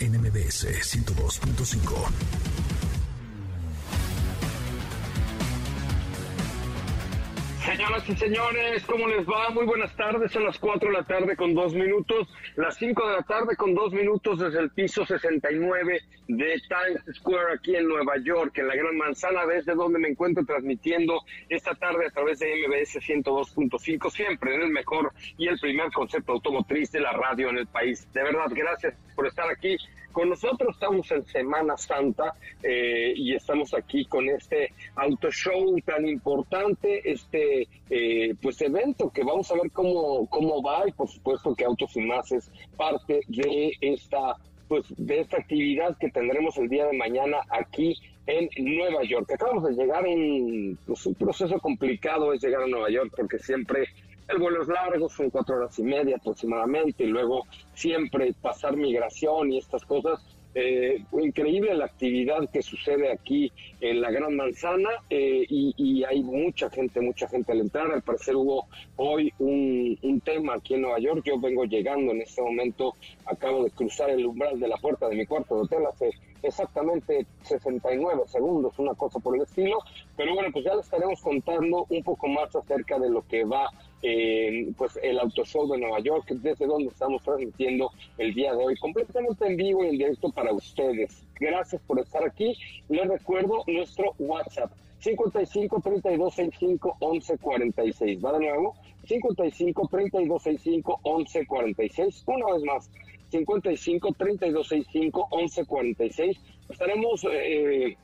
NMBS 102.5. Señoras y señores, ¿cómo les va? Muy buenas tardes, son las 4 de la tarde con 2 minutos, las 5 de la tarde con 2 minutos desde el piso 69 de Times Square aquí en Nueva York, en la Gran Manzana, desde donde me encuentro transmitiendo esta tarde a través de MBS 102.5, siempre en el mejor y el primer concepto automotriz de la radio en el país. De verdad, gracias por estar aquí con nosotros. Estamos en Semana Santa eh, y estamos aquí con este auto show tan importante, este eh, pues evento que vamos a ver cómo, cómo va y por supuesto que Autos y Más es parte de esta pues de esta actividad que tendremos el día de mañana aquí en Nueva York. Acabamos de llegar en pues, un proceso complicado es llegar a Nueva York porque siempre el vuelo es largo, son cuatro horas y media aproximadamente, y luego siempre pasar migración y estas cosas. Eh, increíble la actividad que sucede aquí en la Gran Manzana eh, y, hay mucha gente, mucha gente al entrar. Al parecer hubo hoy un, un, tema aquí en Nueva York. Yo vengo llegando en este momento, acabo de cruzar el umbral de la puerta de mi cuarto de hotel hace exactamente 69 segundos, una cosa por el estilo. Pero bueno, pues ya les estaremos contando un poco más acerca de lo que va eh, pues el Auto Show de Nueva York, desde donde estamos transmitiendo el día de hoy, completamente en vivo y en directo para ustedes. Gracias por estar aquí. Les recuerdo nuestro WhatsApp. 55 32 65 11 46. Va de nuevo. 55 32 65 11 46. Una vez más. 55 32 65 11 46. Estaremos eh,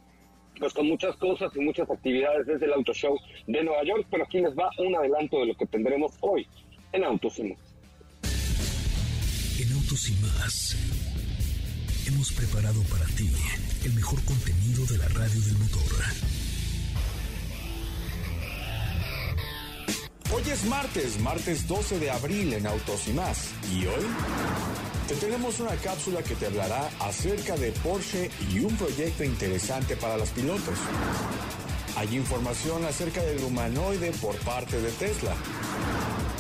pues con muchas cosas y muchas actividades desde el Auto Show de Nueva York, pero aquí les va un adelanto de lo que tendremos hoy en Autos y Más. En Autos y Más hemos preparado para ti el mejor contenido de la radio del motor. Hoy es martes, martes 12 de abril en Autos y Más. ¿Y hoy? Te tenemos una cápsula que te hablará acerca de Porsche y un proyecto interesante para los pilotos. Hay información acerca del humanoide por parte de Tesla.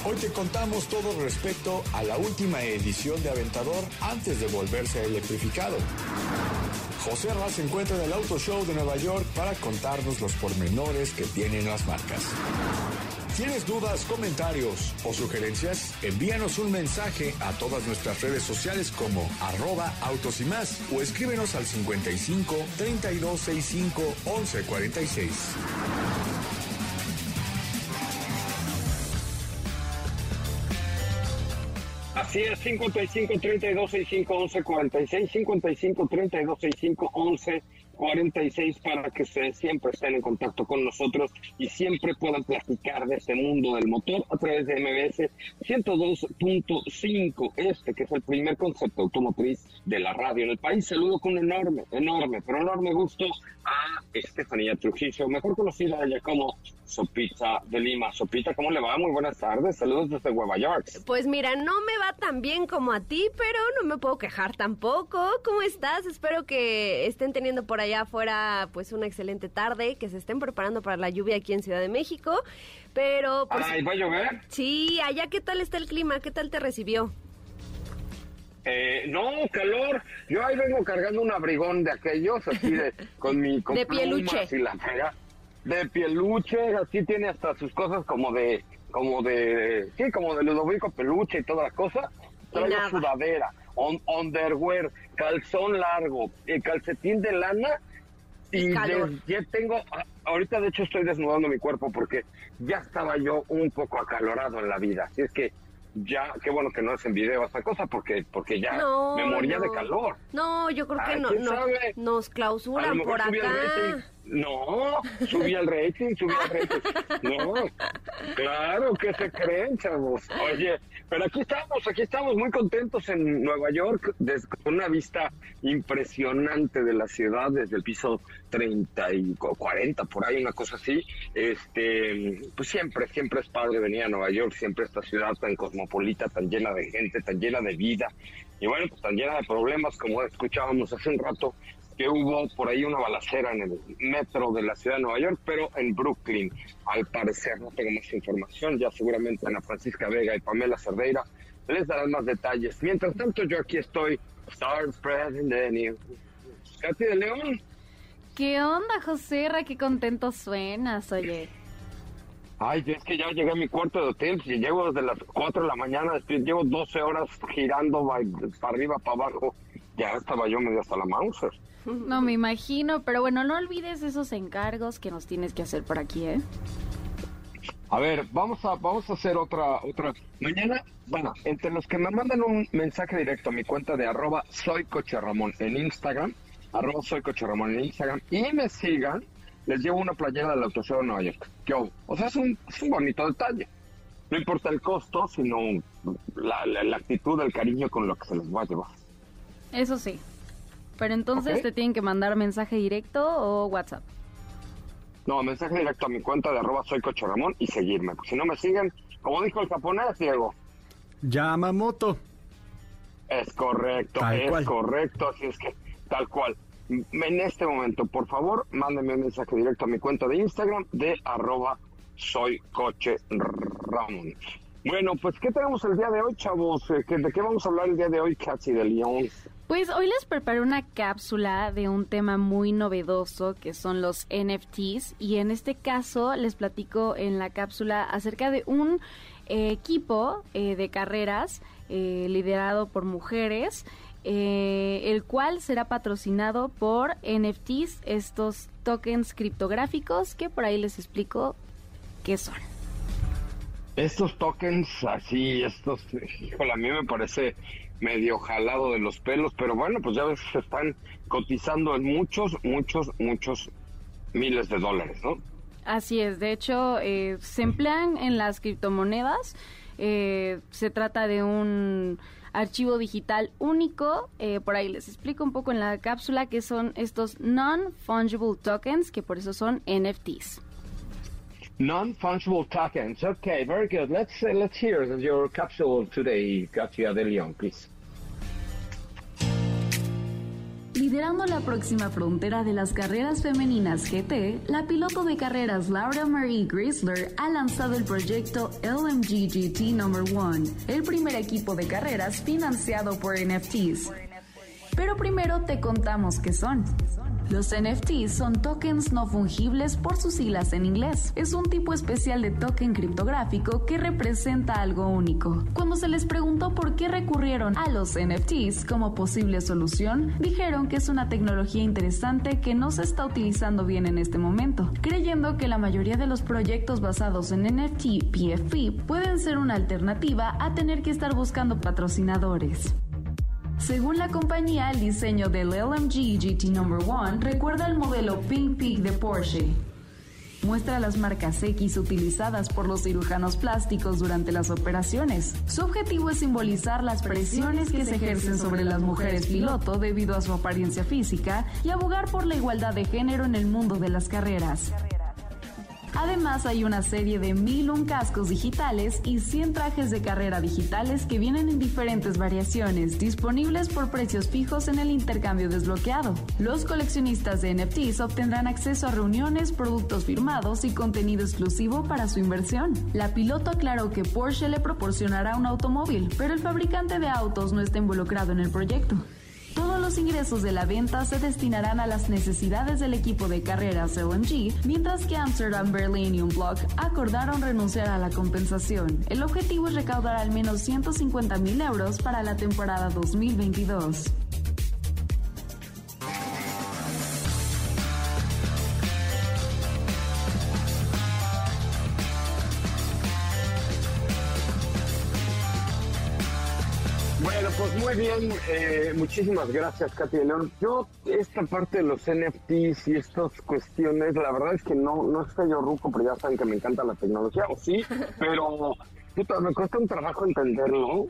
Hoy te contamos todo respecto a la última edición de Aventador antes de volverse electrificado. José Raz se encuentra en el Auto Show de Nueva York para contarnos los pormenores que tienen las marcas. ¿Tienes dudas, comentarios o sugerencias? Envíanos un mensaje a todas nuestras redes sociales como arroba autos y más o escríbenos al 55 3265 1146. Así es, 55 32 65 11 46, 55 32 65 11 46 para que siempre estén en contacto con nosotros y siempre puedan platicar de este mundo del motor a través de MBS 102.5, este que es el primer concepto automotriz de la radio en el país. Saludo con enorme, enorme, pero enorme gusto a Estefanía Trujillo, mejor conocida ella como Sopita de Lima. Sopita, ¿cómo le va? Muy buenas tardes, saludos desde Nueva York. Pues mira, no me va tan bien como a ti, pero no me puedo quejar tampoco. ¿Cómo estás? Espero que estén teniendo por allá afuera pues una excelente tarde, que se estén preparando para la lluvia aquí en Ciudad de México, pero... Pues, Ay, ¿va a llover? Sí, allá qué tal está el clima, qué tal te recibió. Eh, no, calor. Yo ahí vengo cargando un abrigón de aquellos, así de, con mi con de pieluche. Y la de pieluche, así tiene hasta sus cosas como de, como de, sí, como de Ludovico Peluche y toda la cosa. Trae sudadera. underwear, calzón largo, el calcetín de lana y, ya tengo, ahorita de hecho estoy desnudando mi cuerpo porque ya estaba yo un poco acalorado en la vida. Así es que ya, qué bueno que no es en video esta cosa porque porque ya me moría de calor. No, yo creo que no, nos clausuran por acá. No, subí al rating, subí al rating. No, claro que se creen, chavos. Oye, pero aquí estamos, aquí estamos muy contentos en Nueva York, con una vista impresionante de la ciudad desde el piso 30 y 40, por ahí, una cosa así. Este, pues siempre, siempre es padre venir a Nueva York, siempre esta ciudad tan cosmopolita, tan llena de gente, tan llena de vida. Y bueno, pues tan llena de problemas como escuchábamos hace un rato, que hubo por ahí una balacera en el metro de la ciudad de Nueva York, pero en Brooklyn, al parecer. No tengo más información, ya seguramente Ana Francisca Vega y Pamela Cerdeira les darán más detalles. Mientras tanto, yo aquí estoy, start spreading the news. Katy de León. ¿Qué onda, José? Qué contento suenas, oye. Ay, es que ya llegué a mi cuarto de hotel, y llego desde las 4 de la mañana, llevo 12 horas girando para arriba, para abajo, ya estaba yo medio hasta la Mauser. No me imagino, pero bueno, no olvides esos encargos que nos tienes que hacer por aquí, ¿eh? A ver, vamos a vamos a hacer otra otra mañana. Bueno, entre los que me mandan un mensaje directo a mi cuenta de arroba soy coche Ramón en Instagram, arroba soy coche Ramón en Instagram y me sigan, les llevo una playera del Autoseo de Nueva York. o sea, es un, es un bonito detalle. No importa el costo, sino la, la actitud, el cariño con lo que se les va a llevar. Eso sí. Pero entonces te tienen que mandar mensaje directo o WhatsApp. No, mensaje directo a mi cuenta de arroba soy Ramón y seguirme. Si no me siguen, como dijo el japonés, Diego. Yamamoto. Es correcto, es correcto, así es que tal cual. En este momento, por favor, mándenme un mensaje directo a mi cuenta de Instagram de arroba soy Coche Ramón. Bueno, pues, ¿qué tenemos el día de hoy, chavos? Eh, ¿De qué vamos a hablar el día de hoy, Katy de León? Pues hoy les preparé una cápsula de un tema muy novedoso que son los NFTs y en este caso les platico en la cápsula acerca de un eh, equipo eh, de carreras eh, liderado por mujeres, el cual será patrocinado por NFTs, estos tokens criptográficos que por ahí les explico qué son. Estos tokens así, estos, híjole, a mí me parece medio jalado de los pelos, pero bueno, pues ya ves se están cotizando en muchos, muchos, muchos miles de dólares, ¿no? Así es, de hecho, eh, se emplean en las criptomonedas, eh, se trata de un archivo digital único, eh, por ahí les explico un poco en la cápsula que son estos non-fungible tokens, que por eso son NFTs. Non-fungible tokens. Okay, very good. Let's uh, let's hear your capsule today, Katia De Leon, please. Liderando la próxima frontera de las carreras femeninas GT, la piloto de carreras Laura Marie Grisler ha lanzado el proyecto LMG GT No. 1, el primer equipo de carreras financiado por NFTs. Pero primero te contamos qué son. Los NFTs son tokens no fungibles por sus siglas en inglés. Es un tipo especial de token criptográfico que representa algo único. Cuando se les preguntó por qué recurrieron a los NFTs como posible solución, dijeron que es una tecnología interesante que no se está utilizando bien en este momento, creyendo que la mayoría de los proyectos basados en NFT PFP pueden ser una alternativa a tener que estar buscando patrocinadores. Según la compañía, el diseño del LMG GT No. 1 recuerda al modelo Pink Peak de Porsche. Muestra las marcas X utilizadas por los cirujanos plásticos durante las operaciones. Su objetivo es simbolizar las presiones que se ejercen sobre las mujeres piloto debido a su apariencia física y abogar por la igualdad de género en el mundo de las carreras. Además hay una serie de 1001 cascos digitales y 100 trajes de carrera digitales que vienen en diferentes variaciones, disponibles por precios fijos en el intercambio desbloqueado. Los coleccionistas de NFTs obtendrán acceso a reuniones, productos firmados y contenido exclusivo para su inversión. La piloto aclaró que Porsche le proporcionará un automóvil, pero el fabricante de autos no está involucrado en el proyecto. Todo los ingresos de la venta se destinarán a las necesidades del equipo de carreras LMG, mientras que Amsterdam, Berlin y Unblock acordaron renunciar a la compensación. El objetivo es recaudar al menos 150 mil euros para la temporada 2022. Muy bien, eh, muchísimas gracias, Katy León. Yo, esta parte de los NFTs y estas cuestiones, la verdad es que no, no estoy yo ruco, pero ya saben que me encanta la tecnología, o sí, pero puta, me cuesta un trabajo entenderlo.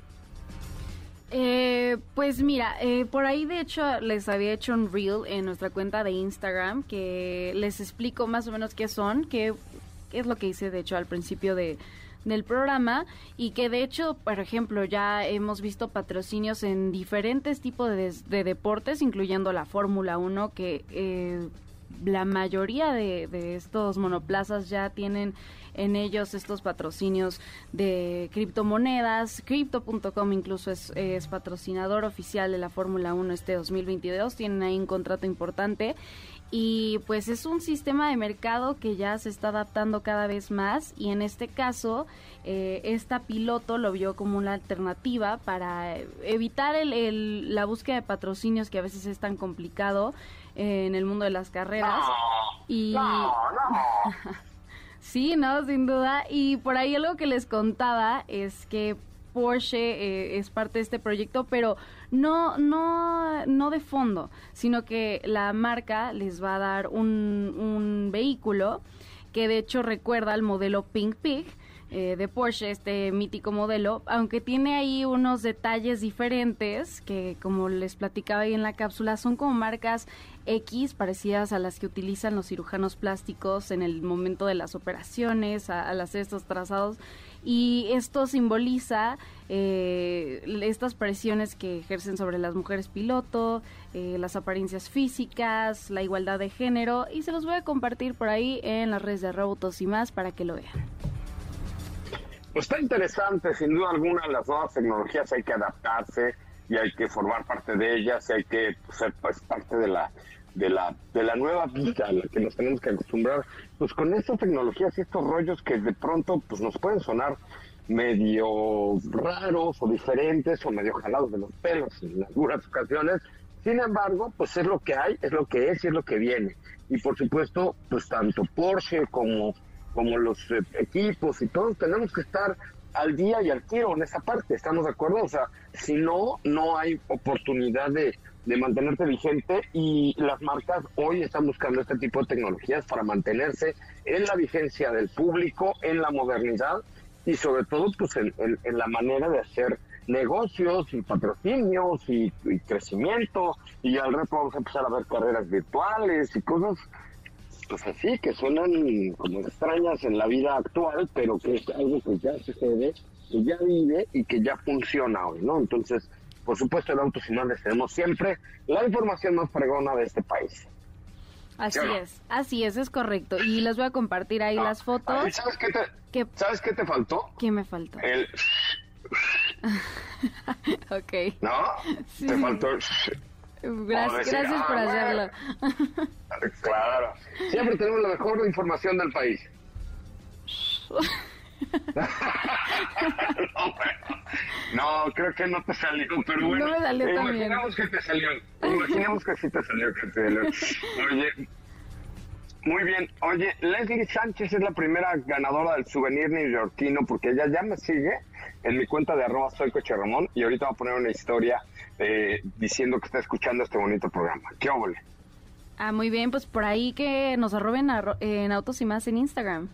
Eh, pues mira, eh, por ahí de hecho les había hecho un reel en nuestra cuenta de Instagram que les explico más o menos qué son, qué, qué es lo que hice de hecho al principio de, del programa y que de hecho, por ejemplo, ya hemos visto patrocinios en diferentes tipos de, de deportes, incluyendo la Fórmula 1, que eh, la mayoría de, de estos monoplazas ya tienen en ellos estos patrocinios de criptomonedas. Crypto.com incluso es, es, patrocinador oficial de la Fórmula 1 este 2022. Tienen ahí un contrato importante. Y pues es un sistema de mercado que ya se está adaptando cada vez más y en este caso eh, esta piloto lo vio como una alternativa para evitar el, el, la búsqueda de patrocinios que a veces es tan complicado eh, en el mundo de las carreras. No, y no, no. Sí, no, sin duda. Y por ahí algo que les contaba es que Porsche eh, es parte de este proyecto, pero no, no, no de fondo, sino que la marca les va a dar un, vehículo que de hecho recuerda al modelo Pink Pig, eh, de Porsche, este mítico modelo, aunque tiene ahí unos detalles diferentes que como les platicaba ahí en la cápsula, son como marcas X parecidas a las que utilizan los cirujanos plásticos en el momento de las operaciones, a, al hacer estos trazados. Y esto simboliza eh, estas presiones que ejercen sobre las mujeres piloto, eh, las apariencias físicas, la igualdad de género, y se los voy a compartir por ahí en las redes de Robotos y más para que lo vean. Pues está interesante, sin duda alguna, las nuevas tecnologías hay que adaptarse y hay que formar parte de ellas, y hay que ser pues, parte de la de la de la nueva vida a la que nos tenemos que acostumbrar, pues con estas tecnologías y estos rollos que de pronto pues nos pueden sonar medio raros o diferentes o medio jalados de los pelos en algunas ocasiones. Sin embargo, pues es lo que hay, es lo que es y es lo que viene. Y por supuesto, pues tanto Porsche como como los eh, equipos y todos tenemos que estar al día y al tiro en esa parte, ¿estamos de acuerdo? O sea, si no, no hay oportunidad de, de mantenerte vigente y las marcas hoy están buscando este tipo de tecnologías para mantenerse en la vigencia del público, en la modernidad y sobre todo pues en, la manera de hacer negocios y patrocinios y, y, crecimiento. Y al rato vamos a empezar a ver carreras virtuales y cosas pues así que suenan como extrañas en la vida actual pero que es algo que ya sucede que ya vive y que ya funciona hoy no entonces por supuesto en Autos y Más les tenemos siempre la información más fregona de este país Así es, así es, es correcto. Y les voy a compartir ahí no. las fotos. ¿Sabes qué, te, ¿Qué? ¿Sabes qué te faltó? ¿Qué me faltó? El... ok. ¿No? Sí. Te faltó... Gracias, decir, gracias por ah, hacerlo. Claro. Siempre tenemos la mejor información del país. no, creo que no te salió, pero bueno. No me salió también. Imaginemos que te salió. Imaginemos que sí te salió, que te salió. Oye, muy bien. Oye, Leslie Sánchez es la primera ganadora del souvenir neoyorquino porque ella ya me sigue en mi cuenta de arroba soy Coche Ramón y ahorita va a poner una historia eh, diciendo que está escuchando este bonito programa. ¿Qué óvole? Ah, muy bien, pues por ahí que nos arroben a, en Autos y Más en Instagram.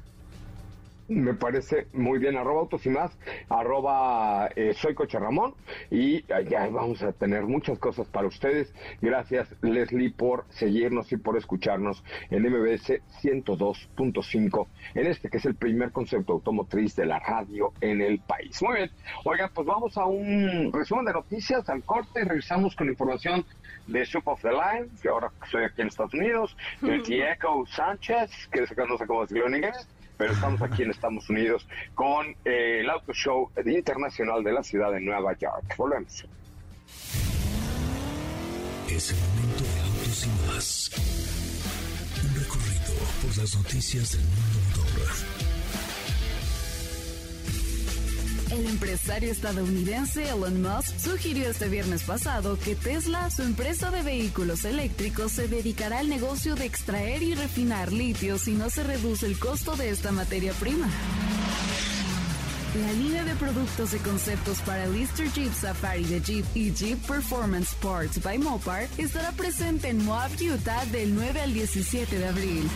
Me parece muy bien, arroba autos y más, arroba eh, soy Coche Ramón. Y ya vamos a tener muchas cosas para ustedes. Gracias Leslie por seguirnos y por escucharnos en MBS 102.5, en este que es el primer concepto automotriz de la radio en el país. Muy bien, oigan, pues vamos a un resumen de noticias al corte. Y revisamos con información de Soup of the Line, que ahora estoy aquí en Estados Unidos, de Tieco Sánchez, que no sé cómo decirlo en inglés, pero estamos aquí en Estados Unidos con eh, el Auto Show internacional de la ciudad de Nueva York. Volvemos. Es el momento de autos y más. Un recorrido por las noticias del mundo motor. El empresario estadounidense Elon Musk sugirió este viernes pasado que Tesla, su empresa de vehículos eléctricos, se dedicará al negocio de extraer y refinar litio si no se reduce el costo de esta materia prima. La línea de productos y conceptos para Lister Jeep Safari de Jeep y Jeep Performance Sports by Mopar estará presente en Moab, Utah del 9 al 17 de abril.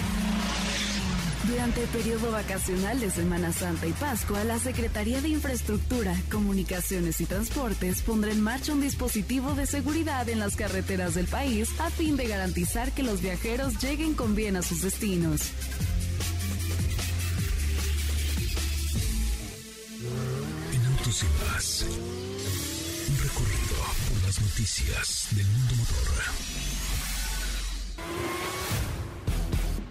Durante el periodo vacacional de Semana Santa y Pascua, la Secretaría de Infraestructura, Comunicaciones y Transportes pondrá en marcha un dispositivo de seguridad en las carreteras del país a fin de garantizar que los viajeros lleguen con bien a sus destinos. En Autos y más. Un recorrido por las noticias del mundo motor.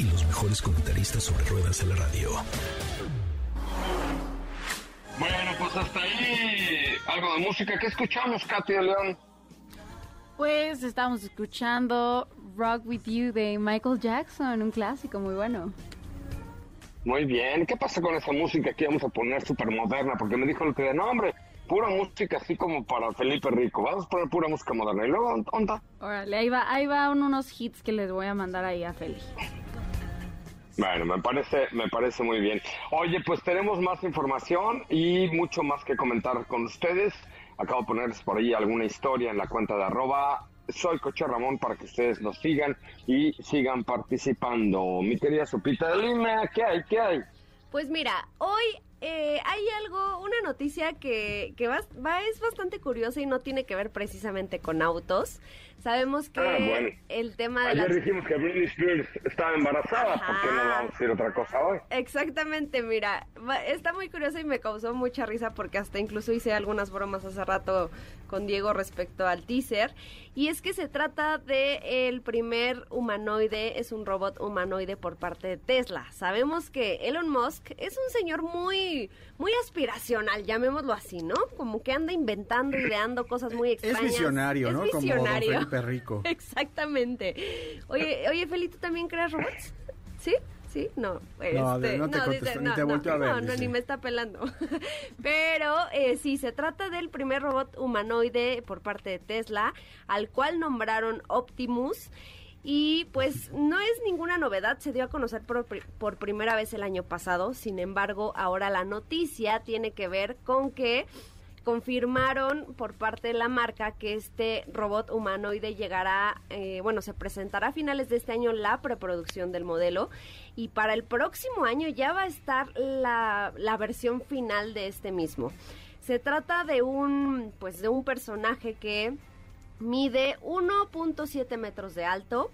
y los mejores comentaristas sobre ruedas de la radio. Bueno, pues hasta ahí algo de música. ¿Qué escuchamos, Katy de León? Pues estamos escuchando Rock With You de Michael Jackson, un clásico muy bueno. Muy bien. ¿Qué pasa con esa música que íbamos a poner súper moderna? Porque me dijo el que no, hombre, pura música así como para Felipe Rico. Vamos a poner pura música moderna. Y luego, ¿onda? Órale, ahí va, ahí va unos hits que les voy a mandar ahí a Feli. Bueno, me parece, me parece muy bien. Oye, pues tenemos más información y mucho más que comentar con ustedes. Acabo de ponerles por ahí alguna historia en la cuenta de arroba. Soy Coche Ramón para que ustedes nos sigan y sigan participando. Mi querida Sopita de Lima, ¿qué hay? ¿Qué hay? Pues mira, hoy eh, hay algo, una noticia que, va- es bastante curiosa y no tiene que ver precisamente con autos. Sabemos que Ah, bueno. el tema de Ayer las... dijimos que Britney Spears estaba embarazada. ¿Por qué no Ajá. vamos a decir otra cosa hoy? Exactamente, mira, va- está muy curioso y me causó mucha risa porque hasta incluso hice algunas bromas hace rato con Diego respecto al teaser. Y es que se trata de el primer humanoide, es un robot humanoide por parte de Tesla. Sabemos que Elon Musk es un señor muy, muy aspiracional, llamémoslo así, ¿no? Como que anda inventando, ideando cosas muy Es extrañas. visionario, Es ¿no? Como don visionario. Felipe Rico. Exactamente. Oye, oye, Feli, ¿tú también creas robots? ¿Sí? ¿Sí? No. No, este, no te ni te volteó a ver, No, no, ni me está pelando. Pero eh, sí, se trata del primer robot humanoide por parte de Tesla, al cual nombraron Optimus. Y pues no es ninguna novedad, se dio a conocer por, por primera vez el año pasado, sin embargo ahora la noticia tiene que ver con que confirmaron por parte de la marca que este robot humanoide llegará, eh, bueno, se presentará a finales de este año la preproducción del modelo y para el próximo año ya va a estar la, la versión final de este mismo. Se trata de un, pues, de un personaje que mide 1.7 metros de alto,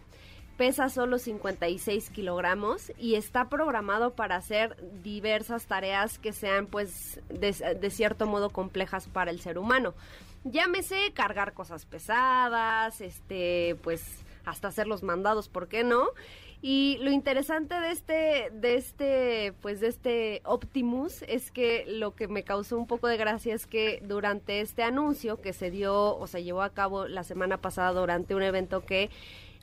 pesa solo 56 kilogramos y está programado para hacer diversas tareas que sean pues de, cierto modo complejas para el ser humano. Llámese cargar cosas pesadas, este, pues hasta hacer los mandados, ¿por qué no? Y lo interesante de este, de este, pues de este Optimus es que lo que me causó un poco de gracia es que durante este anuncio que se dio o se llevó a cabo la semana pasada durante un evento que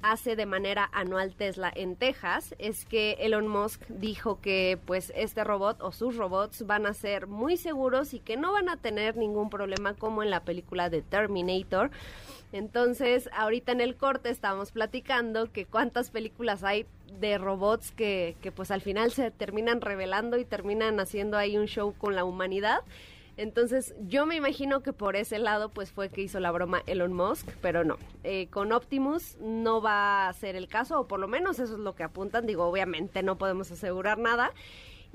hace de manera anual Tesla en Texas es que Elon Musk dijo que pues este robot o sus robots van a ser muy seguros y que no van a tener ningún problema como en la película de Terminator. Entonces, ahorita en el corte estábamos platicando que cuántas películas hay de robots que, que pues al final se terminan revelando y terminan haciendo ahí un show con la humanidad. Entonces, yo me imagino que por ese lado, pues fue que hizo la broma Elon Musk, pero no. Eh, con Optimus no va a ser el caso, o por lo menos eso es lo que apuntan. Digo, obviamente no podemos asegurar nada.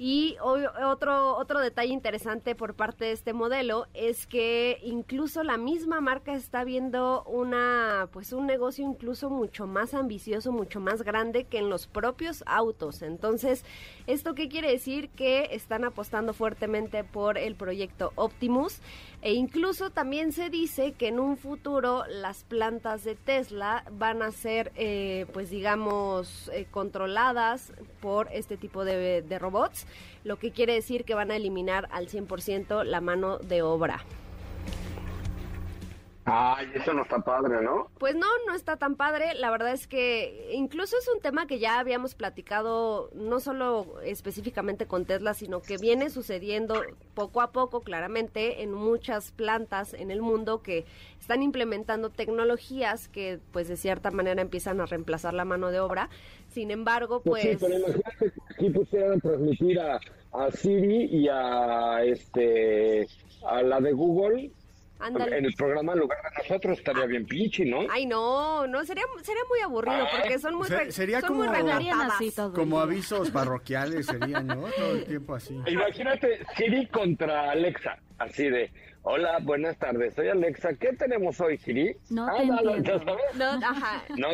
Y otro, otro detalle interesante por parte de este modelo es que incluso la misma marca está viendo una, pues un negocio incluso mucho más ambicioso, mucho más grande que en los propios autos. Entonces, ¿esto qué quiere decir? Que están apostando fuertemente por el proyecto Optimus e incluso también se dice que en un futuro las plantas de Tesla van a ser, eh, pues digamos, eh, controladas por este tipo de, de robots, lo que quiere decir que van a eliminar al 100% la mano de obra. Ay, eso no está padre, ¿no? Pues no, no está tan padre. La verdad es que incluso es un tema que ya habíamos platicado, no solo específicamente con Tesla, sino que viene sucediendo poco a poco, claramente, en muchas plantas en el mundo que están implementando tecnologías que, pues, de cierta manera empiezan a reemplazar la mano de obra. Sin embargo, pues... Sí, pero imagínate que pusieran transmitir a, a Siri y a, este, a la de Google en el programa en lugar de nosotros estaría bien pinche, ¿no? Ay, no, no, sería, sería muy aburrido ah. porque son muy, sería como, como avisos parroquiales serían, ¿no? Todo el tiempo así. Imagínate Siri contra Alexa, así de, hola, buenas tardes, soy Alexa, ¿qué tenemos hoy, Siri? No ah, te entiendo. No, ajá. No,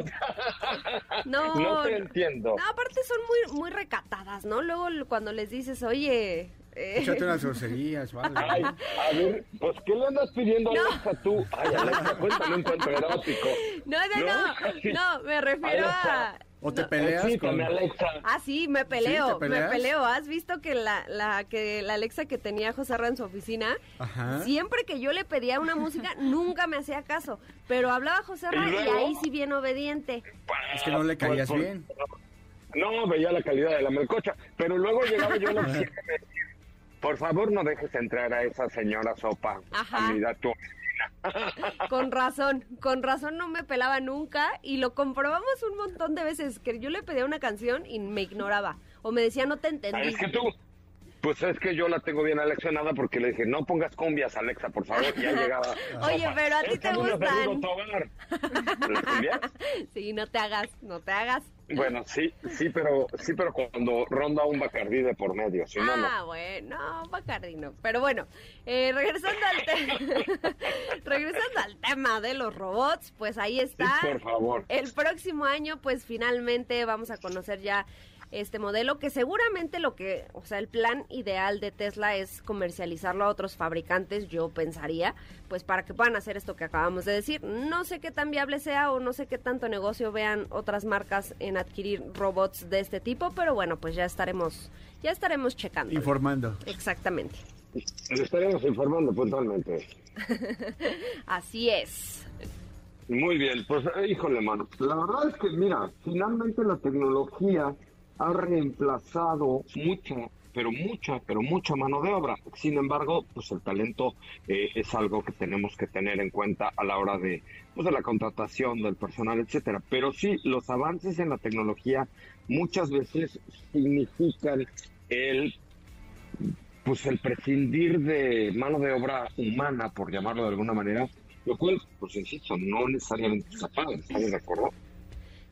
no, no te entiendo. No, aparte son muy, muy recatadas, ¿no? Luego cuando les dices, oye, Échate unas groserías, vale. Ay, a ver, pues, ¿qué le andas pidiendo a Alexa tú? Ay, Alexa, cuéntame un cuento erótico. No, no, no, no, me refiero a... ¿O te peleas con... Alexa. Ah, sí, me peleo, me peleo. ¿Has visto que la, la, que la Alexa que tenía José Ra en su oficina, siempre que yo le pedía una música, nunca me hacía caso, pero hablaba José Ra y, ahí sí bien obediente. Es que no le caías bien. No, veía la calidad de la melcocha, pero luego llegaba yo a la oficina por favor, no dejes entrar a esa señora sopa Ajá. a tu Con razón, con razón no me pelaba nunca y lo comprobamos un montón de veces que yo le pedía una canción y me ignoraba o me decía no te entendí. Es que tú, pues es que yo la tengo bien aleccionada porque le dije, no pongas cumbias, Alexa, por favor, ya llegaba. Oye, pero a ti te gustan. ¿La sí, no te hagas, no te hagas. Bueno, sí, sí, pero sí, pero cuando ronda un Bacardí de por medio, si no, Ah, bueno, Bacardí no. Pero bueno, eh, regresando al regresando al tema de los robots, pues ahí está. por favor. El próximo año, pues finalmente vamos a conocer ya este modelo, que seguramente lo que, o sea, el plan ideal de Tesla es comercializarlo a otros fabricantes, yo pensaría, pues para que puedan hacer esto que acabamos de decir. No sé qué tan viable sea o no sé qué tanto negocio vean otras marcas en adquirir robots de este tipo, pero bueno, pues ya estaremos, ya estaremos checando. Informando. Exactamente. estaremos informando puntualmente. Así es. Muy bien, pues híjole, mano. La verdad es que, mira, finalmente la tecnología ha reemplazado mucha, pero mucha, pero mucha mano de obra. Sin embargo, pues el talento eh, es algo que tenemos que tener en cuenta a la hora de, pues, de la contratación del personal, etcétera. Pero sí, los avances en la tecnología muchas veces significan el pues el prescindir de mano de obra humana, por llamarlo de alguna manera, lo cual, pues insisto, no necesariamente está padre, ¿estamos de acuerdo?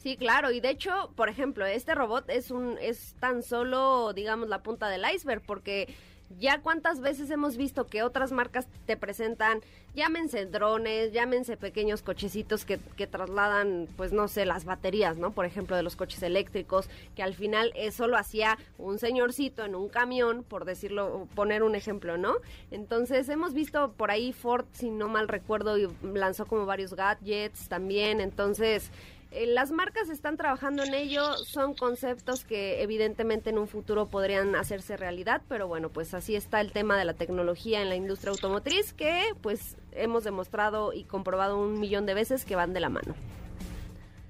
Sí, claro, y de hecho, por ejemplo, este robot es un es tan solo, digamos, la punta del iceberg porque ya cuántas veces hemos visto que otras marcas te presentan, llámense drones, llámense pequeños cochecitos que, que, trasladan, pues no sé, las baterías, ¿no? Por ejemplo, de los coches eléctricos, que al final eso lo hacía un señorcito en un camión, por decirlo, poner un ejemplo, ¿no? Entonces hemos visto por ahí Ford, si no mal recuerdo, y lanzó como varios gadgets también, entonces eh, las marcas están trabajando en ello, son conceptos que evidentemente en un futuro podrían hacerse realidad, pero bueno, pues así está el tema de la tecnología en la industria automotriz que pues hemos demostrado y comprobado un millón de veces que van de la mano.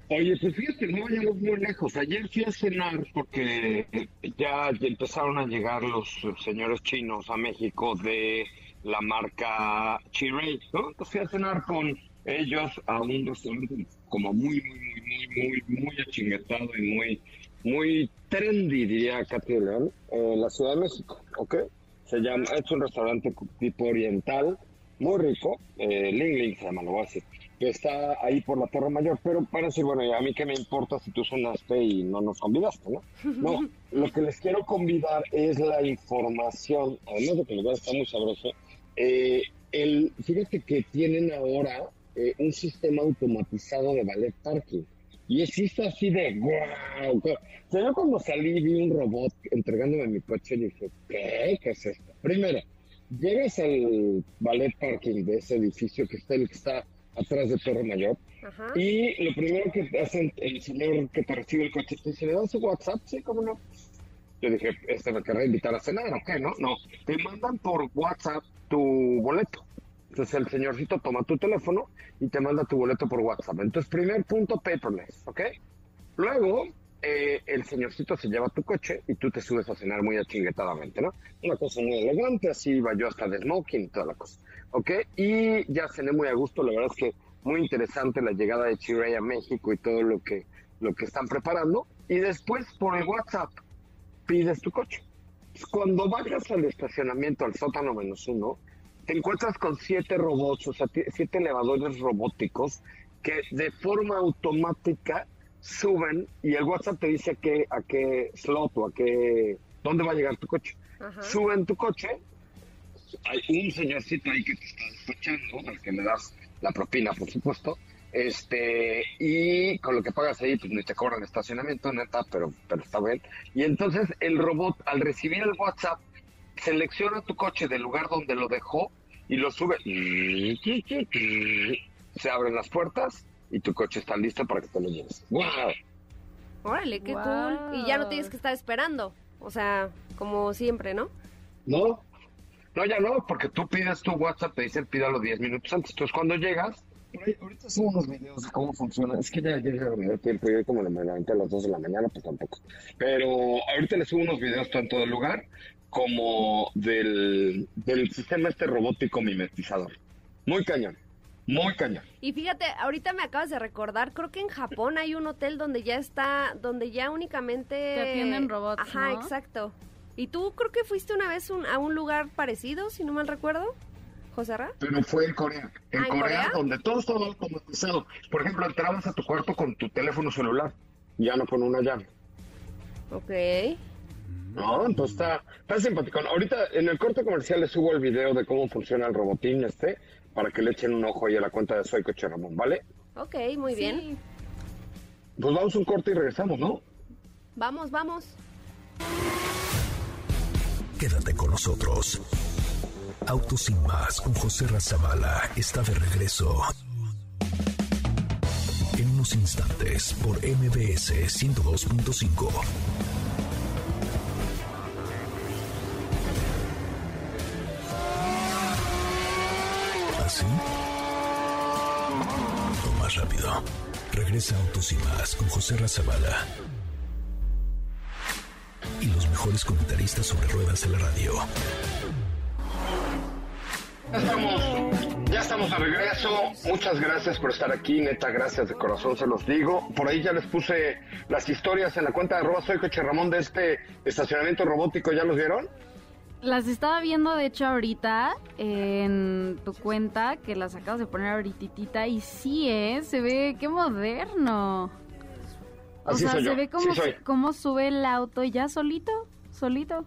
Oye, pues fíjate, no vayamos muy lejos. Ayer fui a cenar porque ya empezaron a llegar los señores chinos a México de la marca Chiray, ¿no? Fui a cenar con ellos a un restaurante como muy, muy, muy, muy, muy, muy achingetado y muy, muy trendy, diría Katy León, en la Ciudad de México, ¿ok? Se llama, es un restaurante tipo oriental, muy rico, eh, Ling Ling se llama, lo voy a decir. que está ahí por la Torre Mayor, pero para decir, bueno, a mí qué me importa si tú sonaste y no nos convidaste, ¿no? No, lo que les quiero convidar es la información, además de que el lugar está muy sabroso, eh, el, fíjate que tienen ahora eh, un sistema automatizado de ballet parking. Y existe así de wow. O sea, yo cuando salí vi un robot entregándome mi coche y dije, ¿qué? ¿Qué es esto? Primero, llegas al ballet parking de ese edificio que está el que está atrás de Torre Mayor. Y lo primero que hacen el señor que te recibe el coche te dice, ¿le das su WhatsApp? Sí, ¿cómo no? Yo dije, este me querrá invitar a cenar, ¿o qué? No, no. Te mandan por WhatsApp tu boleto. Entonces el señorcito toma tu teléfono y te manda tu boleto por WhatsApp. Entonces, primer punto, paperless, ¿ok? Luego, eh, el señorcito se lleva tu coche y tú te subes a cenar muy achinguetadamente, ¿no? Una cosa muy elegante, así va yo hasta de smoking toda la cosa, ¿ok? Y ya cené muy a gusto, la verdad es que muy interesante la llegada de Chirey a México y todo lo que, lo que están preparando. Y después, por el WhatsApp, pides tu coche. Cuando vayas al estacionamiento, al sótano menos uno, te encuentras con siete robots, o sea, siete elevadores robóticos que de forma automática suben y el WhatsApp te dice a qué, a qué slot o a qué, dónde va a llegar tu coche. Suben tu coche, hay un señorcito ahí que te está despachando, al que le das la propina, por supuesto, este, y con lo que pagas ahí, pues ni te cobran estacionamiento, neta, pero, pero está bien. Y entonces el robot, al recibir el WhatsApp, selecciona tu coche del lugar donde lo dejó y lo sube. Se abren las puertas y tu coche está listo para que te lo lleves. ¡Wow! Órale, qué cool. Y ya no tienes que estar esperando. O sea, como siempre, ¿no? No, no, ya no, porque tú pides tu WhatsApp, te dicen pídalo 10 minutos antes. Entonces, cuando llegas, ahorita subo unos videos de cómo funciona. Es que ya, tiempo, yo como me levanté a las 2 de la mañana, pues tampoco. Pero ahorita les subo unos videos tanto del lugar como del, del sistema este robótico mimetizador. Muy cañón. Muy cañón. Y fíjate, ahorita me acabas de recordar, creo que en Japón hay un hotel donde ya está, donde ya únicamente... Te atienden robots, Ajá, exacto. ¿Y tú creo que fuiste una vez a un lugar parecido, si no mal recuerdo? José Ra? Pero fue en Corea. En, ¿Ah, Corea, donde todo estaba automatizado. Por ejemplo, entrabas a tu cuarto con tu teléfono celular, ya no con una llave. Ok. No, entonces está, está simpático. Ahorita en el corte comercial les subo el video de cómo funciona el robotín este, para que le echen un ojo ahí a la cuenta de Soy Coche Ramón, ¿vale? Ok, muy bien. Pues vamos un corte y regresamos, ¿no? Vamos, vamos. Quédate con nosotros. Autos sin más con José Razabala está de regreso. En unos instantes por MBS 102.5. Regresa Autos y más con José Razabala. Y los mejores comentaristas sobre ruedas en la radio. Ya estamos, ya estamos de regreso. Muchas gracias por estar aquí, neta, gracias de corazón, se los digo. Por ahí ya les puse las historias en la cuenta de arroba soy coche Ramón de este estacionamiento robótico, ¿ya los vieron? Las estaba viendo, de hecho, ahorita en tu cuenta, que las acabas de poner ahorita, y sí, ¿eh? Se ve, qué moderno. O Así sea, soy se yo, ve cómo, cómo sube el auto ya solito, solito.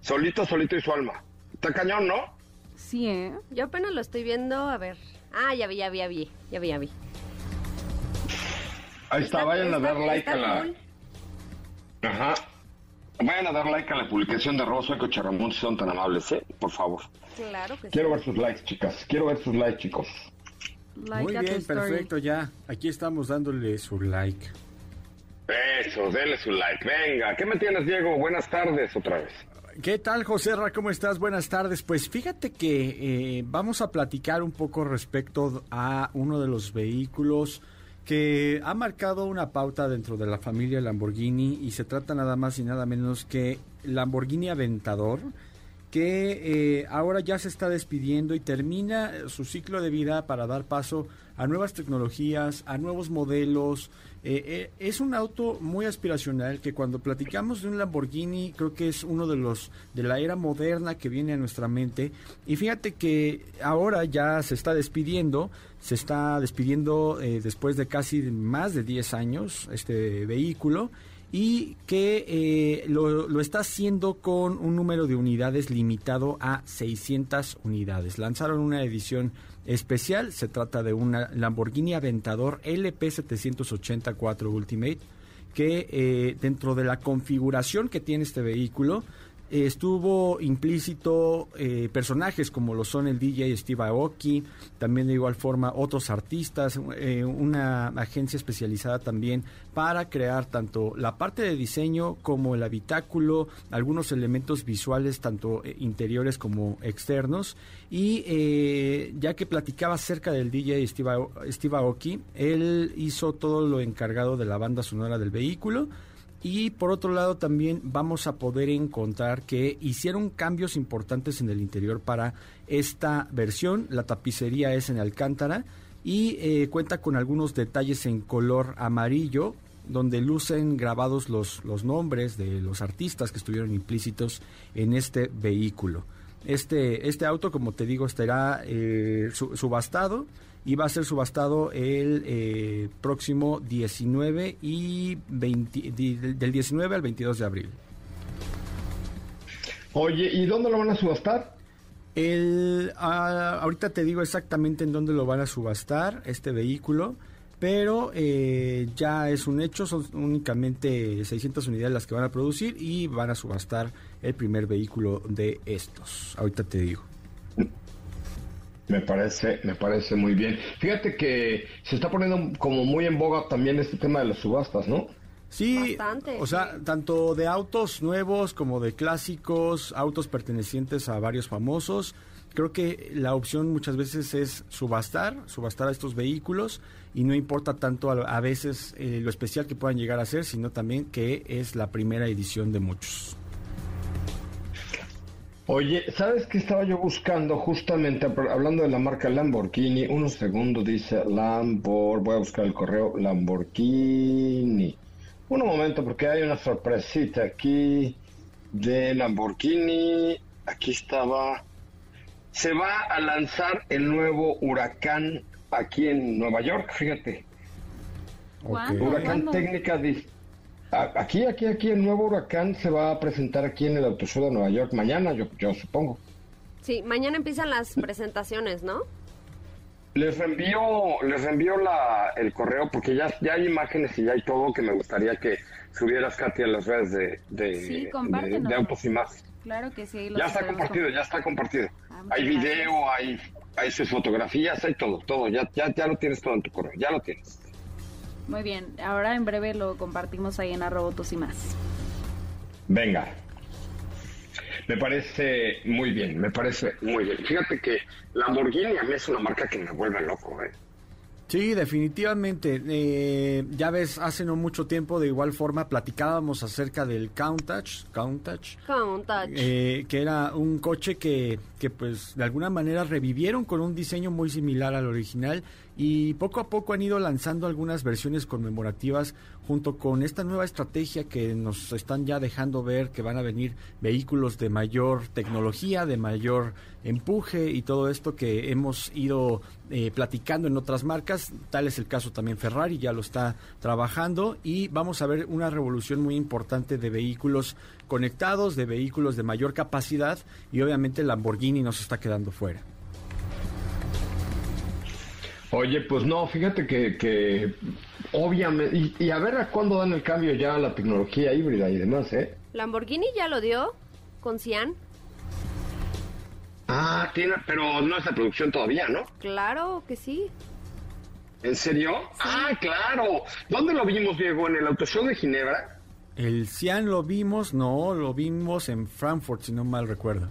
Solito, solito y su alma. Está cañón, ¿no? Sí, ¿eh? Yo apenas lo estoy viendo, a ver. Ah, ya vi, ya vi, ya vi, ya vi, ya vi. Ahí está, vayan a está- dar like está a la... cool. Ajá. Vayan a dar like a la publicación de coche Ramón si son tan amables, ¿eh? Por favor. Claro que sí. Quiero ver sus likes, chicas. Quiero ver sus likes, chicos. Like Muy bien, perfecto, ya. Aquí estamos dándole su like. Eso, denle su like. Venga, ¿qué me tienes, Diego? Buenas tardes otra vez. ¿Qué tal, José Ra? ¿Cómo estás? Buenas tardes. Pues fíjate que eh, vamos a platicar un poco respecto a uno de los vehículos que ha marcado una pauta dentro de la familia Lamborghini y se trata nada más y nada menos que Lamborghini Aventador, que eh, ahora ya se está despidiendo y termina su ciclo de vida para dar paso a nuevas tecnologías, a nuevos modelos. Eh, eh, es un auto muy aspiracional que cuando platicamos de un Lamborghini creo que es uno de los de la era moderna que viene a nuestra mente y fíjate que ahora ya se está despidiendo, se está despidiendo después de casi más de 10 años este vehículo y que eh, lo, lo, está haciendo con un número de unidades limitado a 600 unidades. Lanzaron una edición especial, se trata de una Lamborghini Aventador LP784 Ultimate, que eh, dentro de la configuración que tiene este vehículo, estuvo implícito eh, personajes como lo son el DJ Steve Aoki, también de igual forma otros artistas, eh, una agencia especializada también para crear tanto la parte de diseño como el habitáculo, algunos elementos visuales tanto eh, interiores como externos. Y ya que platicaba acerca del DJ Steve, Steve Aoki, él hizo todo lo encargado de la banda sonora del vehículo y por otro lado también vamos a poder encontrar que hicieron cambios importantes en el interior para esta versión. La tapicería es en alcántara y eh, cuenta con algunos detalles en color amarillo donde lucen grabados los, los nombres de los artistas que estuvieron implícitos en este vehículo. Este, este auto, como te digo, estará eh, subastado y va a ser subastado el eh, próximo 19 y 20, del 19 al 22 de abril. Oye, ¿y dónde lo van a subastar? El, ah, ahorita te digo exactamente en dónde lo van a subastar este vehículo, pero eh, ya es un hecho, son únicamente 600 unidades las que van a producir y van a subastar el primer vehículo de estos. Ahorita te digo. Me parece, me parece muy bien. Fíjate que se está poniendo como muy en boga también este tema de las subastas, ¿no? Sí, o sea, tanto de autos nuevos como de clásicos, autos pertenecientes a varios famosos. Creo que la opción muchas veces es subastar, subastar a estos vehículos y no importa tanto a, veces eh, lo especial que puedan llegar a ser, sino también que es la primera edición de muchos. Oye, ¿sabes qué estaba yo buscando justamente hablando de la marca Lamborghini? Unos segundos dice Lambor, voy a buscar el correo Lamborghini. Un momento porque hay una sorpresita aquí de Lamborghini. Aquí estaba. Se va a lanzar el nuevo huracán aquí en Nueva York, fíjate. Huracán técnica dice Aquí, aquí, aquí el nuevo huracán se va a presentar aquí en el Autoshow de Nueva York mañana, yo, yo supongo. Sí, mañana empiezan las presentaciones, ¿no? Les reenvío, les reenvío la, el correo porque ya, ya hay imágenes y ya hay todo que me gustaría que subieras, Katy, a las redes de, de, de, Autos y más. Claro que sí. Ya está compartido, ya está compartido. Hay video, hay, hay sus fotografías, hay todo, todo. Ya, ya, ya lo tienes todo en tu correo, ya lo tienes. Muy bien, ahora en breve lo compartimos ahí en Arrobotos y más. Venga. Me parece muy bien, me parece muy bien. Fíjate que Lamborghini a mí es una marca que me vuelve loco, ¿eh? Sí, definitivamente. Eh, ya ves, hace no mucho tiempo, de igual forma, platicábamos acerca del Countach, Countach, Countach. Eh, que era un coche que, que, pues, de alguna manera revivieron con un diseño muy similar al original y poco a poco han ido lanzando algunas versiones conmemorativas junto con esta nueva estrategia que nos están ya dejando ver que van a venir vehículos de mayor tecnología, de mayor empuje y todo esto que hemos ido eh, platicando en otras marcas. Tal es el caso también Ferrari, ya lo está trabajando y vamos a ver una revolución muy importante de vehículos conectados, de vehículos de mayor capacidad y obviamente Lamborghini nos está quedando fuera. Oye, pues no, fíjate que, obviamente, y, a ver a cuándo dan el cambio ya a la tecnología híbrida y demás, ¿eh? Lamborghini ya lo dio con Cian. Ah, tiene, pero no es la producción todavía, ¿no? Claro que sí. ¿En serio? Ah, claro. ¿Dónde lo vimos, Diego? ¿En el Auto Show de Ginebra? El Cian lo vimos, no, lo vimos en Frankfurt, si no mal recuerdo.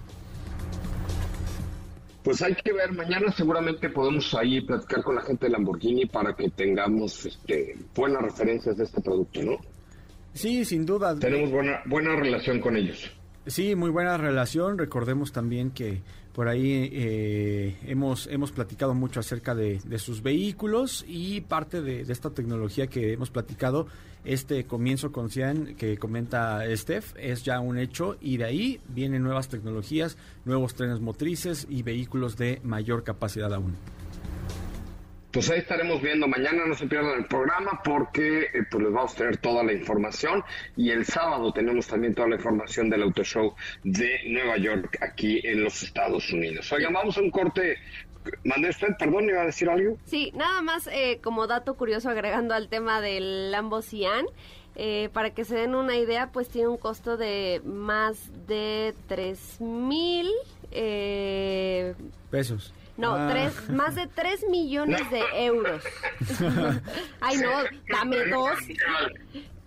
Pues hay que ver, mañana seguramente podemos ahí platicar con la gente de Lamborghini para que tengamos este, buenas referencias de este producto, ¿no? Sí, sin duda. Tenemos buena, buena relación con ellos. Sí, muy buena relación. Recordemos también que por ahí eh, hemos, hemos platicado mucho acerca de, sus vehículos y parte de, esta tecnología que hemos platicado, este comienzo con Cian que comenta Steph, es ya un hecho y de ahí vienen nuevas tecnologías, nuevos trenes motrices y vehículos de mayor capacidad aún. Pues ahí estaremos viendo mañana, no se pierdan el programa porque eh, pues les vamos a tener toda la información y el sábado tenemos también toda la información del Auto Show de Nueva York aquí en los Estados Unidos. Oigan, vamos a un corte. ¿Mandé usted? Perdón, ¿iba a decir algo? Sí, nada más eh, como dato curioso agregando al tema del Lambo Cian. Eh, para que se den una idea, pues tiene un costo de más de tres mil pesos. No, ah. tres, más de 3 millones de euros. Ay, no, dame dos.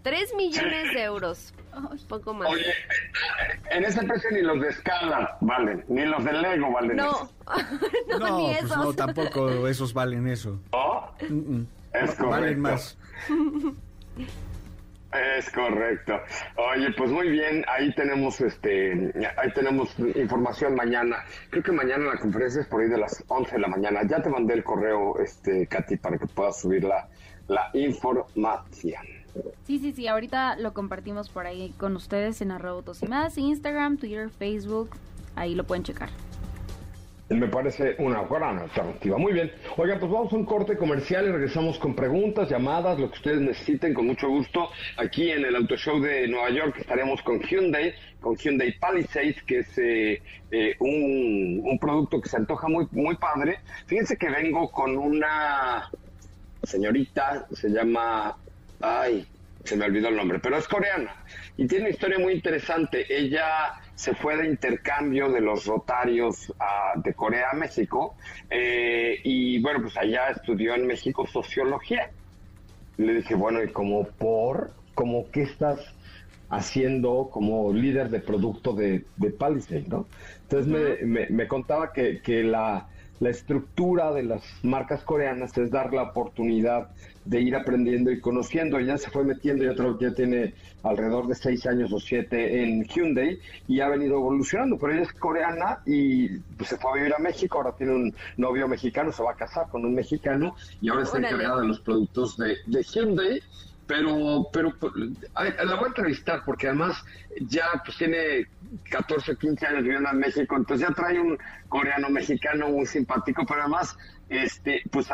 3 millones de euros. Poco más. Oye, en ese precio ni los de escala valen, ni los de Lego valen no. no, no, ni pues no, tampoco esos valen eso. ¿Oh? Es correcto. Valen más. Es correcto. Oye, pues muy bien, ahí tenemos este, ahí tenemos información mañana. Creo que mañana la conferencia es por ahí de las 11 de la mañana. Ya te mandé el correo, este, Katy, para que puedas subir la, la información. Sí, sí, sí, ahorita lo compartimos por ahí con ustedes en arroba y más, Instagram, Twitter, Facebook, ahí lo pueden checar me parece una gran alternativa. Muy bien. Oigan, pues vamos a un corte comercial y regresamos con preguntas, llamadas, lo que ustedes necesiten, con mucho gusto. Aquí en el Auto Show de Nueva York estaremos con Hyundai, con Hyundai Palisade, que es eh, eh, un, un, producto que se antoja muy, muy padre. Fíjense que vengo con una señorita, se llama... Ay, se me olvidó el nombre, pero es coreana y tiene una historia muy interesante. Ella se fue de intercambio de los rotarios ah, de Corea a México eh, y bueno, pues allá estudió en México sociología. Le dije, bueno, ¿y como por? ¿Cómo qué estás haciendo como líder de producto de, de Palisade, no? Entonces me, me, contaba que, que la, la estructura de las marcas coreanas es dar la oportunidad de ir aprendiendo y conociendo. Ella se fue metiendo, que ya tiene alrededor de seis años o siete en Hyundai y ha venido evolucionando. Pero ella es coreana y pues, se fue a vivir a México, ahora tiene un novio mexicano, se va a casar con un mexicano y ahora está encargada de los productos de, de Hyundai pero, pero la voy a entrevistar porque además ya pues tiene 14, 15 años viviendo en México, entonces ya trae un coreano mexicano muy simpático, pero además este, pues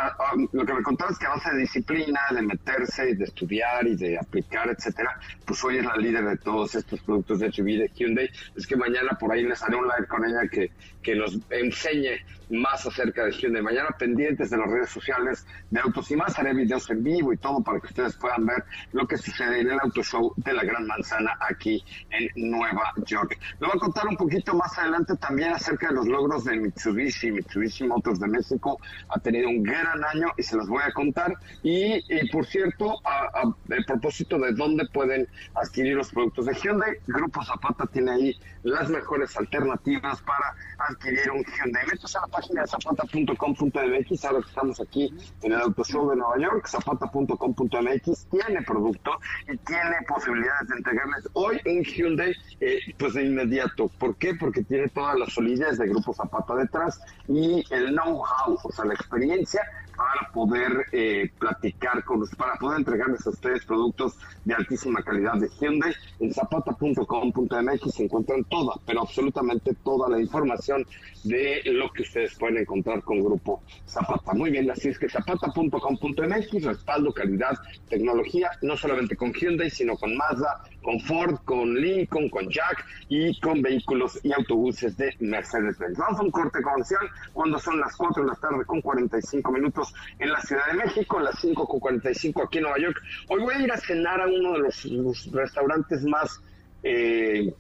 lo que me contaba es que a base de disciplina, de meterse, de estudiar y de aplicar, etcétera, pues hoy es la líder de todos estos productos de SUV de Hyundai. Es que mañana por ahí les haré un live con ella que, que nos enseñe más acerca de Hyundai. Mañana pendientes de las redes sociales de Autos y más, haré videos en vivo y todo para que ustedes puedan ver lo que sucede en el Auto Show de la Gran Manzana aquí en Nueva York. Le voy a contar un poquito más adelante también acerca de los logros de Mitsubishi, Mitsubishi Motors de México, ha tenido un gran año y se los voy a contar. Y, por cierto, a, propósito de dónde pueden adquirir los productos de Hyundai, Grupo Zapata tiene ahí las mejores alternativas para adquirir un Hyundai. A página de zapata.com.mx, ahora que estamos aquí en el Auto Show de Nueva York, zapata.com.mx tiene producto y tiene posibilidades de entregarles hoy un Hyundai eh, pues de inmediato. ¿Por qué? Porque tiene todas las solidez de Grupo Zapata detrás y el know-how, o sea, la experiencia para poder eh, platicar con los, para poder entregarles a ustedes productos de altísima calidad de Hyundai. En zapata.com.mx se encuentran toda, pero absolutamente toda la información de lo que ustedes pueden encontrar con Grupo Zapata. Muy bien, así es que zapata.com.mx, respaldo, calidad, tecnología, no solamente con Hyundai, sino con Mazda, con Ford, con Lincoln, con Jack y con vehículos y autobuses de Mercedes-Benz. Vamos a un corte comercial cuando son las 4 de la tarde con 45 minutos en la Ciudad de México, las 5 con 45 aquí en Nueva York. Hoy voy a ir a cenar a uno de los, restaurantes más, eh,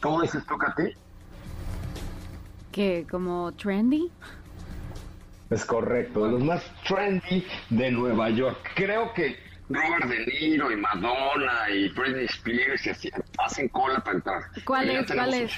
¿cómo dices tú, Katy? ¿Qué? ¿Como trendy? Es correcto, de los más trendy de Nueva York. Creo que Robert De Niro y Madonna y Britney Spears y así, hacen cola para entrar. ¿Cuál es? ¿Cuál es?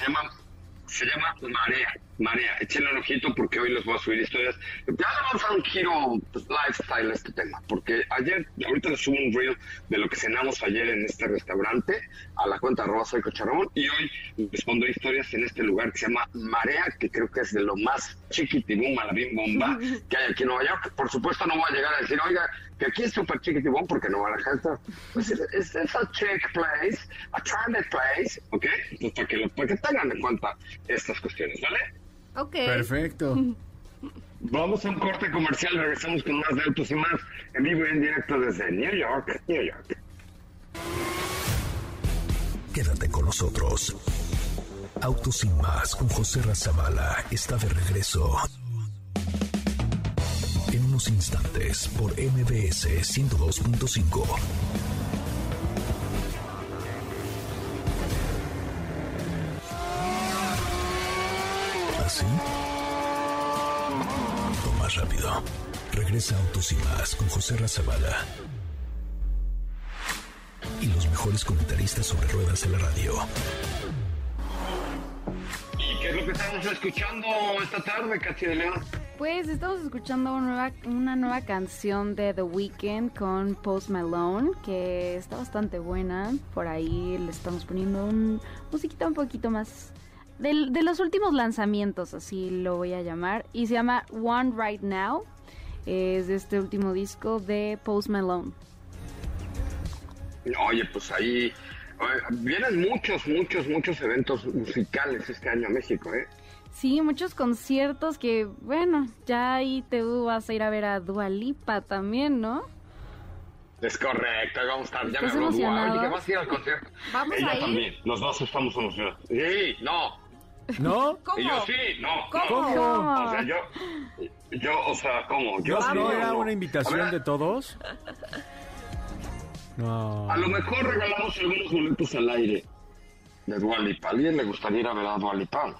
Se llama Marea. Marea. Échenle un ojito porque hoy les voy a subir historias. Ya le vamos a dar un giro pues, lifestyle a este tema. Porque ayer, ahorita les subo un reel de lo que cenamos ayer en este restaurante a la cuenta arroba soy Cocharramón. Y hoy les pondré historias en este lugar que se llama Marea, que creo que es de lo más chiquitibum, bien bomba que hay aquí en Nueva York. Por supuesto no voy a llegar a decir, oiga, que aquí es súper chiquitibum porque no van a gente. Pues es, a chick place, a transit place, ¿ok? Pues para que, lo- para que tengan en cuenta estas cuestiones, ¿vale? Ok. Perfecto. Vamos a un corte comercial, regresamos con más de autos y más en vivo y en directo desde New York, New York. Quédate con nosotros. Autos sin más con José Razabala está de regreso. En instantes por MBS 102.5. ¿Así? O más rápido. Regresa Autos y más con José Razabala. Y los mejores comentaristas sobre ruedas de la radio. ¿Y qué es lo que estamos escuchando esta tarde, Katy León? Pues estamos escuchando una nueva, una nueva canción de The Weeknd con Post Malone, que está bastante buena. Por ahí le estamos poniendo un musiquita un poquito más de, los últimos lanzamientos, así lo voy a llamar. Y se llama One Right Now. Es de este último disco de Post Malone. Oye, pues ahí vienen muchos, muchos, muchos eventos musicales este año a México, ¿eh? Sí, muchos conciertos que, bueno, ya ahí te vas a ir a ver a Dua Lipa también, ¿no? Es correcto, ahí vamos a estar. Ya me ¿Estás habló Dua. vas a ir al concierto. ¿Vamos Ella a ir? también. Los dos estamos emocionados. Sí, no. ¿No? ¿Cómo? Y yo sí, no. ¿Cómo? no. O sea, yo, yo, o sea, ¿cómo? Yo ¿No, sí, no yo era no. una invitación ver, de todos? No. A lo mejor regalamos algunos boletos al aire de Dualipa. ¿A alguien le gustaría ir a ver a Dualipa?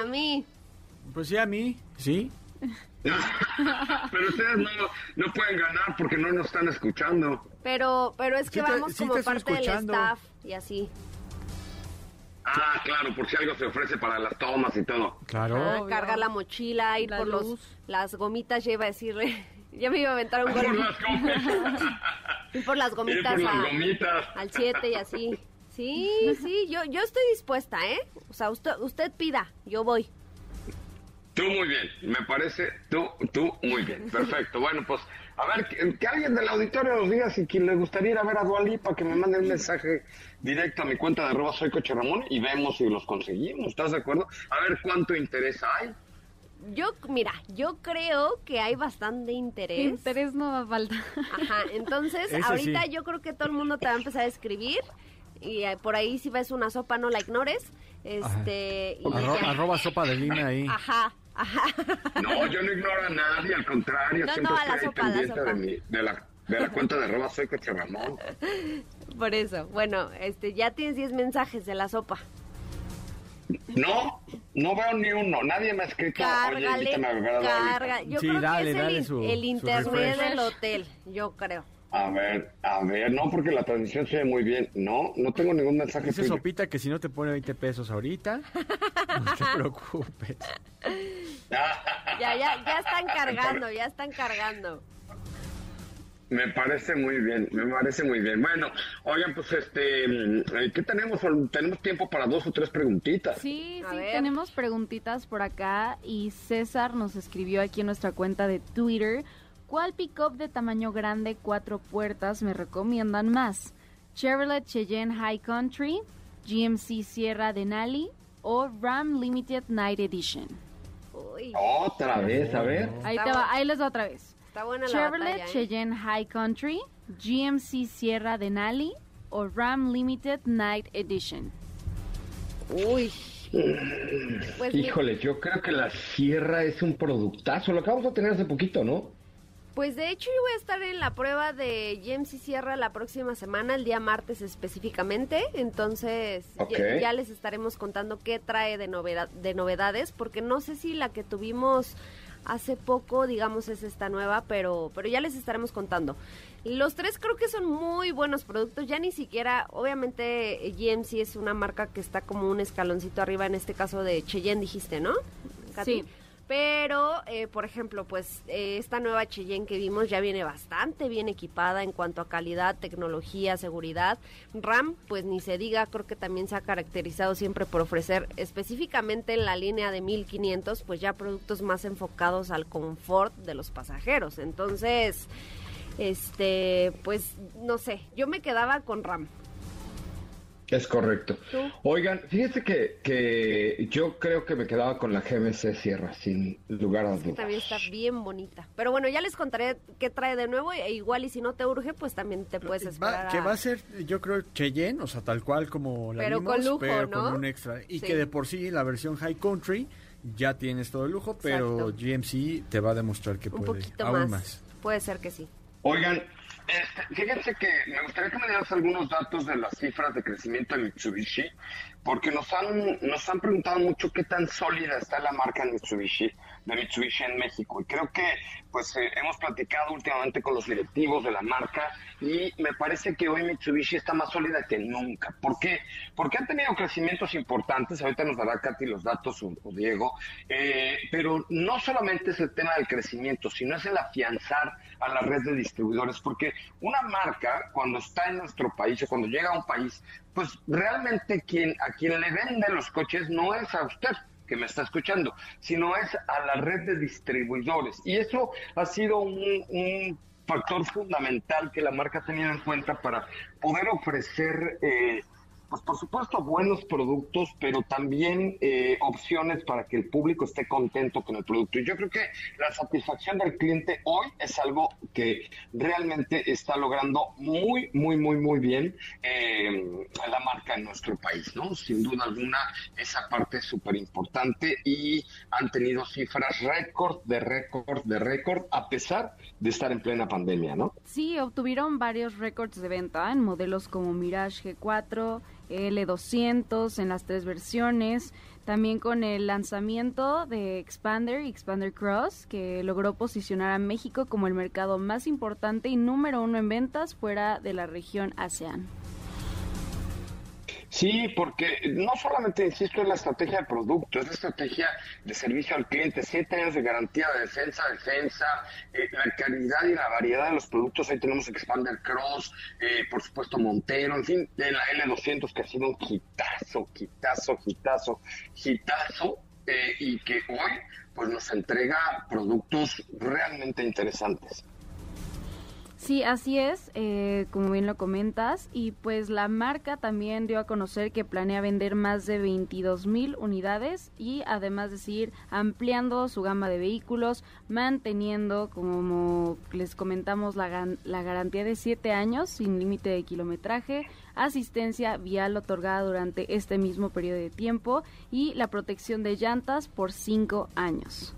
A mí. Pues sí, a mí, sí. Pero ustedes no, no pueden ganar porque no nos están escuchando. Pero, pero es que Sí te- vamos sí como parte del staff y así. Ah, claro, por si algo se ofrece para las tomas y todo. Claro. Ah, cargar la mochila, ir La por los, las gomitas, ya iba a decirle. ya me iba a aventar un Por gol. las gomitas. Ir por las gomitas, por las a- gomitas. al 7 y así. Sí, sí, yo, yo estoy dispuesta, ¿eh? O sea, usted, usted pida, yo voy. Tú muy bien, me parece, tú, tú muy bien. Perfecto. Bueno, pues, a ver, que, que alguien del auditorio nos diga si quien le gustaría ir a ver a Dualipa, que me mande un mensaje directo a mi cuenta de arroba soy Coche Ramón y vemos si los conseguimos. ¿Estás de acuerdo? A ver cuánto interés hay. Yo, mira, yo creo que hay bastante interés. Interés no va a faltar. Ajá, entonces Ese ahorita sí. yo creo que todo el mundo te va a empezar a escribir y eh, por ahí si ves una sopa no la ignores. Este, y Arro- ya. arroba sopa de lina ahí. Ajá, ajá. No, yo no ignoro a nadie, al contrario, No, siempre no, a la estoy sopa, la sopa. de, mi- de la, de la cuenta de arroba soy Coche Ramón. Por eso, bueno, este, ya tienes 10 mensajes de la sopa. No, no veo ni uno, nadie me ha escrito, Cárgale, invítame a beber a Dualipa. carga. Yo Sí, creo dale, que es dale el, su- internet del hotel, yo creo. A ver, a ver, no, porque la transmisión se ve muy bien. No, no tengo ningún mensaje Dice tuyo. Sopita que si no te pone 20 pesos ahorita, no te preocupes. Ya, ya, ya están cargando, ya están cargando. Me parece muy bien, me parece muy bien. Bueno, oigan, pues este, mm, ¿qué tenemos? Tenemos tiempo para dos o tres preguntitas. Sí, A sí, ver. tenemos preguntitas por acá y César nos escribió aquí en nuestra cuenta de Twitter. ¿Cuál pick-up de tamaño grande cuatro puertas me recomiendan más? ¿Chevrolet Cheyenne High Country, GMC Sierra Denali o Ram Limited Night Edition? Uy, Otra vez, a ver. Ahí, te va, ahí les va otra vez. está buena la Chevrolet batalla, ¿eh? Cheyenne High Country, GMC Sierra Denali o Ram Limited Night Edition. Uy. Pues Híjole, yo creo que la sierra es un productazo. Lo acabamos de tener hace poquito, ¿no? Pues de hecho yo voy a estar en la prueba de GMC Sierra la próxima semana, el día martes específicamente, entonces ya- les estaremos contando qué trae de, noveda- de novedades, porque no sé si la que tuvimos hace poco, digamos, es esta nueva, pero, pero ya les estaremos contando. Los tres creo que son muy buenos productos, ya ni siquiera, obviamente GMC es una marca que está como un escaloncito arriba, en este caso de Cheyenne dijiste, ¿no? Sí. Pero, eh, por ejemplo, pues eh, esta nueva Cheyenne que vimos ya viene bastante bien equipada en cuanto a calidad, tecnología, seguridad. RAM, pues ni se diga, creo que también se ha caracterizado siempre por ofrecer específicamente en la línea de 1500, pues ya productos más enfocados al confort de los pasajeros. Entonces, este, pues no sé, yo me quedaba con RAM. Es correcto. Oigan, fíjense que, que yo creo que me quedaba con la GMC Sierra, sin lugar a dudas. También está bien bonita. Pero bueno, ya les contaré qué trae de nuevo. E igual, y si no te urge, pues también te puedes esperar. Va, que va a ser, yo creo, Cheyenne, o sea, tal cual como la pero vimos, con lujo, pero ¿no? con un extra. Y Sí. que de por sí la versión High Country ya tienes todo el lujo, pero Exacto. GMC te va a demostrar que Un puede poquito aún más. más. Puede ser que sí. Oigan, este, fíjense que me gustaría que me dieras algunos datos de las cifras de crecimiento de Mitsubishi, porque nos han, nos han preguntado mucho qué tan sólida está la marca Mitsubishi, de Mitsubishi en México. Y creo que pues eh, hemos platicado últimamente con los directivos de la marca y me parece que hoy Mitsubishi está más sólida que nunca. ¿Por qué? Porque han tenido crecimientos importantes, ahorita nos dará Katy los datos o, o Diego, eh, pero no solamente es el tema del crecimiento, sino es el afianzar a la red de distribuidores, porque una marca cuando está en nuestro país o cuando llega a un país, pues realmente quien, a quien le vende los coches no es a usted que me está escuchando, sino es a la red de distribuidores. Y eso ha sido un, un factor fundamental que la marca ha tenido en cuenta para poder ofrecer, eh, pues por supuesto, buenos productos, pero también eh, opciones para que el público esté contento con el producto. Y yo creo que la satisfacción del cliente hoy es algo que realmente está logrando muy, muy, muy, muy bien eh, la marca en nuestro país, ¿no? Sin duda alguna, esa parte es súper importante y han tenido cifras récord de récord de récord a pesar de estar en plena pandemia, ¿no? Sí, obtuvieron varios récords de venta en modelos como Mirage G4, L200 en las tres versiones, también con el lanzamiento de Expander y Expander Cross, que logró posicionar a México como el mercado más importante y número uno en ventas fuera de la región ASEAN. Sí, porque no solamente, insisto, es la estrategia de producto, es la estrategia de servicio al cliente, siete años de garantía de defensa, defensa, eh, la calidad y la variedad de los productos, ahí tenemos Expander Cross, eh, por supuesto Montero, en fin, de la L200 que ha sido un hitazo, hitazo, hitazo, hitazo, eh, y que hoy pues nos entrega productos realmente interesantes. Sí, así es, eh, como bien lo comentas, y pues la marca también dio a conocer que planea vender más de 22 mil unidades y además de seguir ampliando su gama de vehículos, manteniendo, como les comentamos, la, la garantía de 7 años sin límite de kilometraje, asistencia vial otorgada durante este mismo periodo de tiempo y la protección de llantas por 5 años.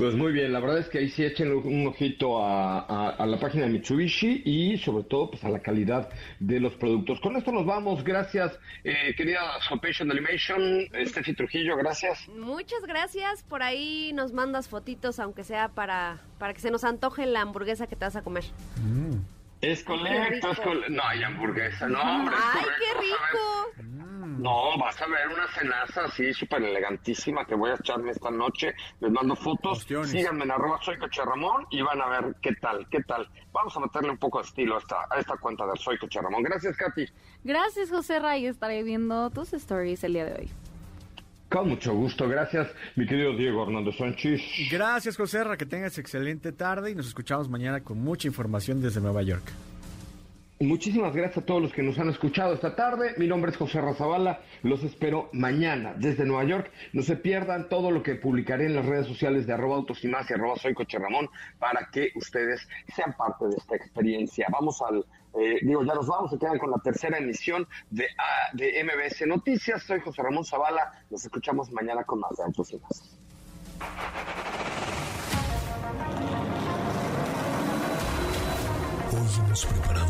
Pues muy bien, la verdad es que ahí sí echen un ojito a, a- a la página de Mitsubishi y sobre todo pues a la calidad de los productos. Con esto nos vamos, gracias eh, querida Sopation Animation, Steffi Trujillo, gracias. Muchas gracias. Por ahí nos mandas fotitos, aunque sea para, para que se nos antoje la hamburguesa que te vas a comer. Es correcto, es correcto. No hay hamburguesa, no, hombre. es ¡Ay, correcto, qué rico! No, vas a ver una cenaza así súper elegantísima que voy a echarme esta noche. Les mando fotos. Síganme en arroba soy Coche Ramón y van a ver qué tal, qué tal. Vamos a meterle un poco de estilo a esta, a esta cuenta de Soy Coche Ramón. Gracias, Katy. Gracias, José Ray, estaré viendo tus stories el día de hoy. Con mucho gusto, gracias mi querido Diego Hernández Sánchez. Gracias, José Ra, que tengas excelente tarde y nos escuchamos mañana con mucha información desde Nueva York. Muchísimas gracias a todos los que nos han escuchado esta tarde. Mi nombre es José Razabala. Los espero mañana desde Nueva York. No se pierdan todo lo que publicaré en las redes sociales de arroba autos y más y arroba soy coche Ramón para que ustedes sean parte de esta experiencia. Vamos al, eh, digo, ya nos vamos, se quedan con la tercera emisión de, ah, de MBS Noticias. Soy José Ramón Zavala. Nos escuchamos mañana con más de autos y más. Hoy